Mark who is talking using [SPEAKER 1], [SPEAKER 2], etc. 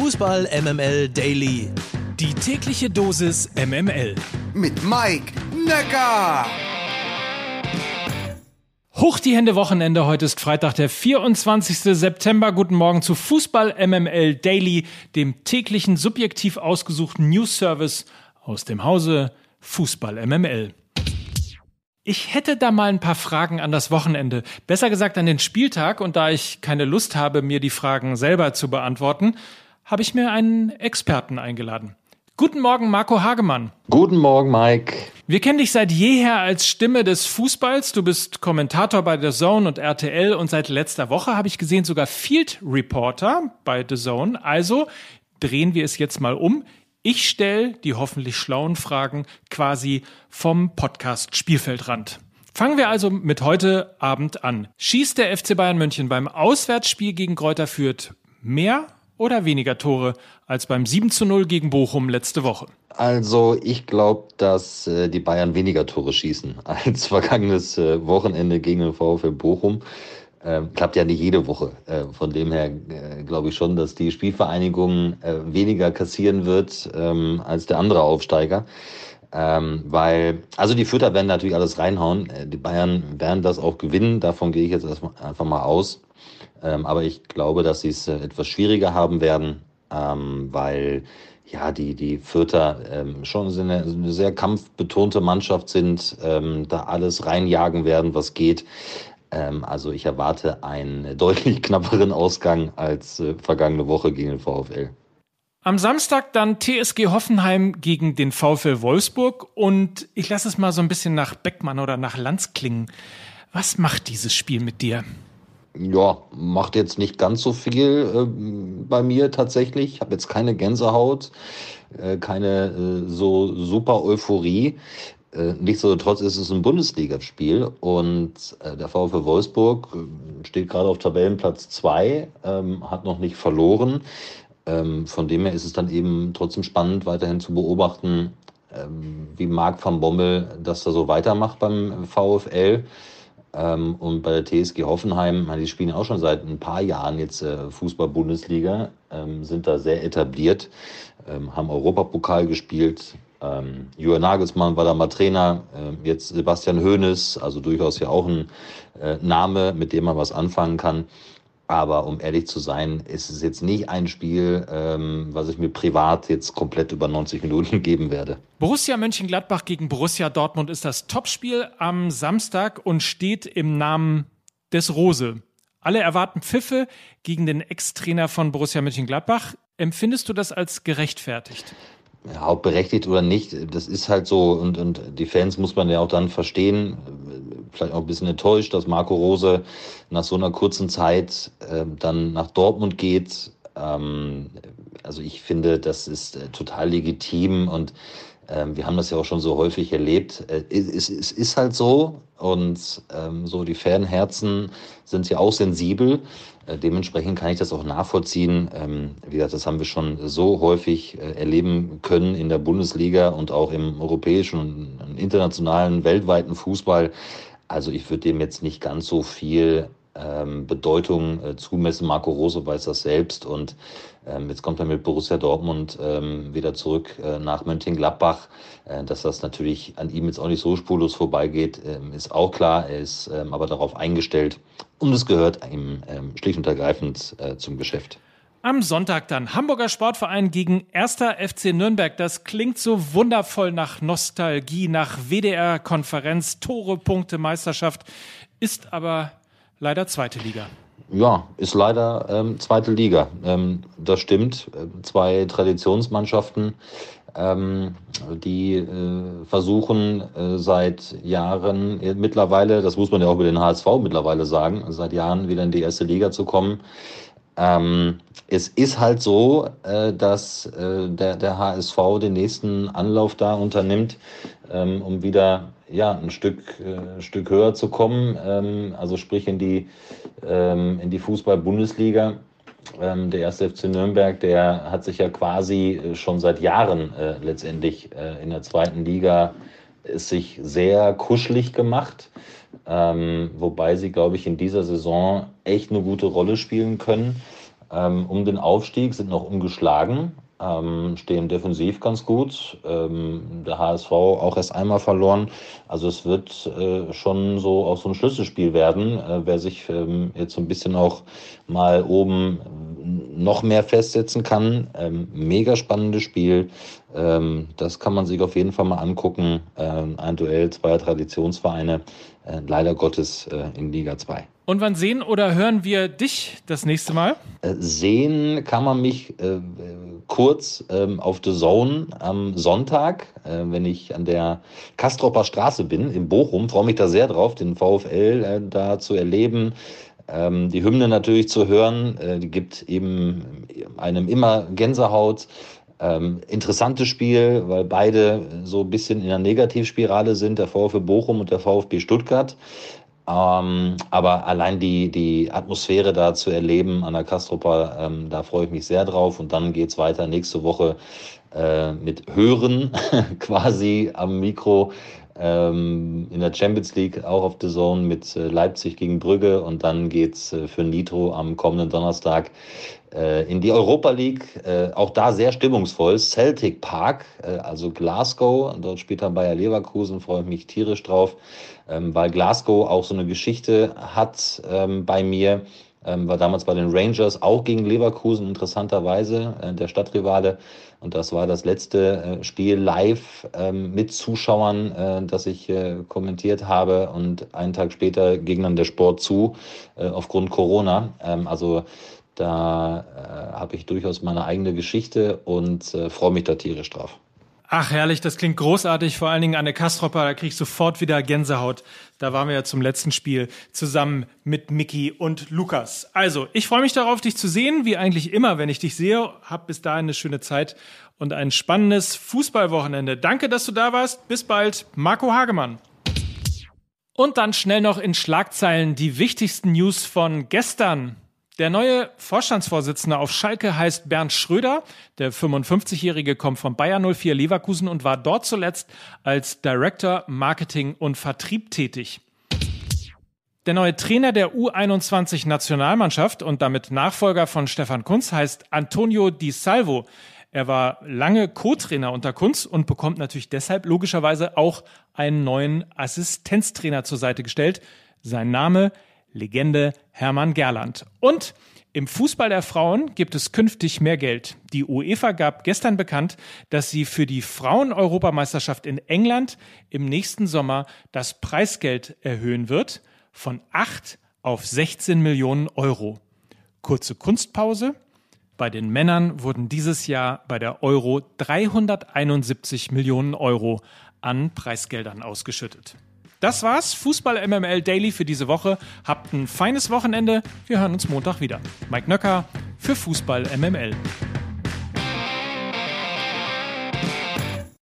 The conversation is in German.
[SPEAKER 1] Fußball MML Daily.
[SPEAKER 2] Die tägliche Dosis MML.
[SPEAKER 3] Mit Mike Necker.
[SPEAKER 2] Hoch die Hände Wochenende. Heute ist Freitag, der 24. September. Guten Morgen zu Fußball MML Daily, dem täglichen subjektiv ausgesuchten News Service aus dem Hause Fußball MML. Ich hätte da mal ein paar Fragen an das Wochenende, besser gesagt an den Spieltag, und da ich keine Lust habe, mir die Fragen selber zu beantworten, habe ich mir einen Experten eingeladen. Guten Morgen, Marco Hagemann.
[SPEAKER 4] Guten Morgen, Mike.
[SPEAKER 2] Wir kennen dich seit jeher als Stimme des Fußballs. Du bist Kommentator bei The Zone und RTL und seit letzter Woche habe ich gesehen sogar Field Reporter bei The Zone. Also drehen wir es jetzt mal um. Ich stelle die hoffentlich schlauen Fragen quasi vom Podcast Spielfeldrand. Fangen wir also mit heute Abend an. Schießt der FC Bayern München beim Auswärtsspiel gegen Kräuter Fürth mehr oder weniger Tore als beim 7 zu 0 gegen Bochum letzte Woche?
[SPEAKER 4] Also ich glaube, dass äh, die Bayern weniger Tore schießen als vergangenes äh, Wochenende gegen den VfL Bochum. Ähm, klappt ja nicht jede Woche. Äh, von dem her äh, glaube ich schon, dass die Spielvereinigung äh, weniger kassieren wird ähm, als der andere Aufsteiger. Ähm, weil, also die Fütter werden natürlich alles reinhauen. Äh, die Bayern werden das auch gewinnen. Davon gehe ich jetzt erstmal einfach mal aus. Ähm, aber ich glaube, dass sie es äh, etwas schwieriger haben werden, ähm, weil ja, die, die Fürther ähm, schon eine, eine sehr kampfbetonte Mannschaft sind, ähm, da alles reinjagen werden, was geht. Ähm, also ich erwarte einen deutlich knapperen Ausgang als äh, vergangene Woche gegen den VfL.
[SPEAKER 2] Am Samstag dann TSG Hoffenheim gegen den VfL Wolfsburg und ich lasse es mal so ein bisschen nach Beckmann oder nach Lanz klingen. Was macht dieses Spiel mit dir?
[SPEAKER 4] Ja, macht jetzt nicht ganz so viel äh, bei mir tatsächlich. Ich habe jetzt keine Gänsehaut, äh, keine äh, so super Euphorie. Äh, nichtsdestotrotz ist es ein Bundesligaspiel und äh, der VfL Wolfsburg äh, steht gerade auf Tabellenplatz 2, ähm, hat noch nicht verloren. Ähm, von dem her ist es dann eben trotzdem spannend, weiterhin zu beobachten, ähm, wie Marc van Bommel das da so weitermacht beim VfL. Ähm, und bei der TSG Hoffenheim, die spielen auch schon seit ein paar Jahren jetzt äh, Fußball-Bundesliga, ähm, sind da sehr etabliert, ähm, haben Europapokal gespielt, ähm, Jürgen Nagelsmann war da mal Trainer, äh, jetzt Sebastian Hoeneß, also durchaus ja auch ein äh, Name, mit dem man was anfangen kann. Aber um ehrlich zu sein, ist es jetzt nicht ein Spiel, ähm, was ich mir privat jetzt komplett über 90 Minuten geben werde.
[SPEAKER 2] Borussia Mönchengladbach gegen Borussia Dortmund ist das Topspiel am Samstag und steht im Namen des Rose. Alle erwarten Pfiffe gegen den Ex-Trainer von Borussia Mönchengladbach. Empfindest du das als gerechtfertigt?
[SPEAKER 4] ja, hauptberechtigt oder nicht, das ist halt so und, und die Fans muss man ja auch dann verstehen, vielleicht auch ein bisschen enttäuscht, dass Marco Rose nach so einer kurzen Zeit äh, dann nach Dortmund geht. Ähm, also ich finde, das ist äh, total legitim und ähm, wir haben das ja auch schon so häufig erlebt. Äh, es, es, ist halt so und ähm, so die Fanherzen sind ja auch sensibel. Äh, dementsprechend kann ich das auch nachvollziehen. Ähm, wie gesagt, das haben wir schon so häufig äh, erleben können in der Bundesliga und auch im europäischen internationalen, weltweiten Fußball. Also ich würde dem jetzt nicht ganz so viel ähm, Bedeutung äh, zumessen. Marco Rose weiß das selbst und ähm, jetzt kommt er mit Borussia Dortmund ähm, wieder zurück äh, nach Mönchengladbach. Äh, dass das natürlich an ihm jetzt auch nicht so spurlos vorbeigeht, ähm, ist auch klar. Er ist ähm, aber darauf eingestellt und es gehört ihm ähm, schlicht und ergreifend äh, zum Geschäft.
[SPEAKER 2] Am Sonntag dann Hamburger Sportverein gegen 1. FC Nürnberg. Das klingt so wundervoll nach Nostalgie, nach WDR-Konferenz, Tore, Punkte, Meisterschaft, ist aber leider zweite Liga.
[SPEAKER 4] Ja, ist leider ähm, zweite Liga. Ähm, das stimmt. Ähm, zwei Traditionsmannschaften, ähm, die äh, versuchen äh, seit Jahren äh, mittlerweile, das muss man ja auch über den HSV mittlerweile sagen, seit Jahren wieder in die erste Liga zu kommen. Ähm, es ist halt so, äh, dass äh, der, der HSV den nächsten Anlauf da unternimmt, ähm, um wieder ja, ein Stück, äh, Stück höher zu kommen, ähm, also sprich in die, ähm, in die Fußball-Bundesliga. Ähm, der erste FC Nürnberg, der hat sich ja quasi äh, schon seit Jahren äh, letztendlich äh, in der zweiten Liga ist sich sehr kuschelig gemacht, ähm, wobei sie, glaube ich, in dieser Saison echt eine gute Rolle spielen können. ähm, um den Aufstieg, sind noch ungeschlagen, ähm, stehen defensiv ganz gut. Ähm, der HSV auch erst einmal verloren. Also es wird äh, schon so auch so ein Schlüsselspiel werden, äh, wer sich ähm, jetzt so ein bisschen auch mal oben noch mehr festsetzen kann. Ähm, mega spannendes Spiel. Ähm, das kann man sich auf jeden Fall mal angucken. Ähm, ein Duell zweier Traditionsvereine, äh, leider Gottes äh, in Liga 2.
[SPEAKER 2] Und wann sehen oder hören wir dich das nächste Mal?
[SPEAKER 4] Äh, sehen kann man mich äh, kurz ähm, auf The Zone am Sonntag, äh, wenn ich an der Kastropper Straße bin, in Bochum. Freue mich da sehr drauf, den VfL äh, da zu erleben. Ähm, die Hymne natürlich zu hören, äh, die gibt eben einem immer Gänsehaut. Ähm, interessantes Spiel, weil beide so ein bisschen in der Negativspirale sind, der VfB Bochum und der VfB Stuttgart. Ähm, aber allein die, die Atmosphäre da zu erleben an der Kastropa, ähm, da freue ich mich sehr drauf. Und dann geht's weiter nächste Woche äh, mit Hören quasi am Mikro in der Champions League auch auf The Zone mit äh, Leipzig gegen Brügge. Und dann geht's äh, für Nitro am kommenden Donnerstag äh, in die Europa League. Auch da sehr stimmungsvoll. Celtic Park, also Glasgow. Dort spielt dann Bayer Leverkusen, freue ich mich tierisch drauf ähm, weil Glasgow auch so eine Geschichte hat ähm, bei mir. Ähm, war damals bei den Rangers auch gegen Leverkusen interessanterweise, äh, der Stadtrivale. Und das war das letzte äh, Spiel live ähm, mit Zuschauern, äh, das ich äh, kommentiert habe. Und einen Tag später ging dann der Sport zu, äh, aufgrund Corona. Ähm, also da äh, habe ich durchaus meine eigene Geschichte und freue mich da tierisch drauf.
[SPEAKER 2] Ach, herrlich, das klingt großartig. Vor allen Dingen Anne Kastropper, da krieg ich sofort wieder Gänsehaut. Da waren wir ja zum letzten Spiel zusammen mit Mickey und Lukas. Also, ich freue mich darauf, dich zu sehen, wie eigentlich immer, wenn ich dich sehe. Hab bis dahin eine schöne Zeit und ein spannendes Fußballwochenende. Danke, dass du da warst. Bis bald, Marco Hagemann. Und dann schnell noch in Schlagzeilen die wichtigsten News von gestern. Der neue Vorstandsvorsitzende auf Schalke heißt Bernd Schröder. Der 55-Jährige kommt von Bayer 04 Leverkusen und war dort zuletzt als Director Marketing und Vertrieb tätig. Der neue Trainer der U21 Nationalmannschaft und damit Nachfolger von Stefan Kunz heißt Antonio Di Salvo. Er war lange Co-Trainer unter Kunz und bekommt natürlich deshalb logischerweise auch einen neuen Assistenztrainer zur Seite gestellt. Sein Name Legende Hermann Gerland. Und im Fußball der Frauen gibt es künftig mehr Geld. Die UEFA gab gestern bekannt, dass sie für die Frauen-Europameisterschaft in England im nächsten Sommer das Preisgeld erhöhen wird von 8 auf 16 Millionen Euro. Kurze Kunstpause. Bei den Männern wurden dieses Jahr bei der Euro 371 Millionen Euro an Preisgeldern ausgeschüttet. Das war's, Fußball MML Daily für diese Woche. Habt ein feines Wochenende. Wir hören uns Montag wieder. Mike Nöcker für Fußball MML.